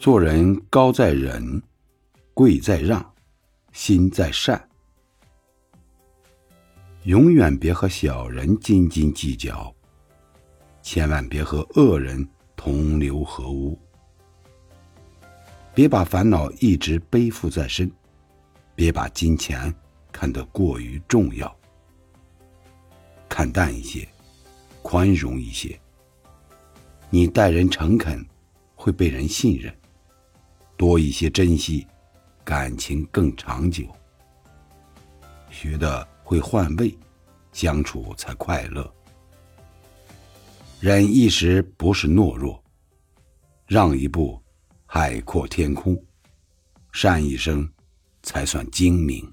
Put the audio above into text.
做人高在忍，贵在让，心在善。永远别和小人斤斤计较，千万别和恶人同流合污。别把烦恼一直背负在身，别把金钱看得过于重要，看淡一些，宽容一些。你待人诚恳，会被人信任；多一些珍惜，感情更长久。学的。会换位，相处才快乐。忍一时不是懦弱，让一步，海阔天空；善一生，才算精明。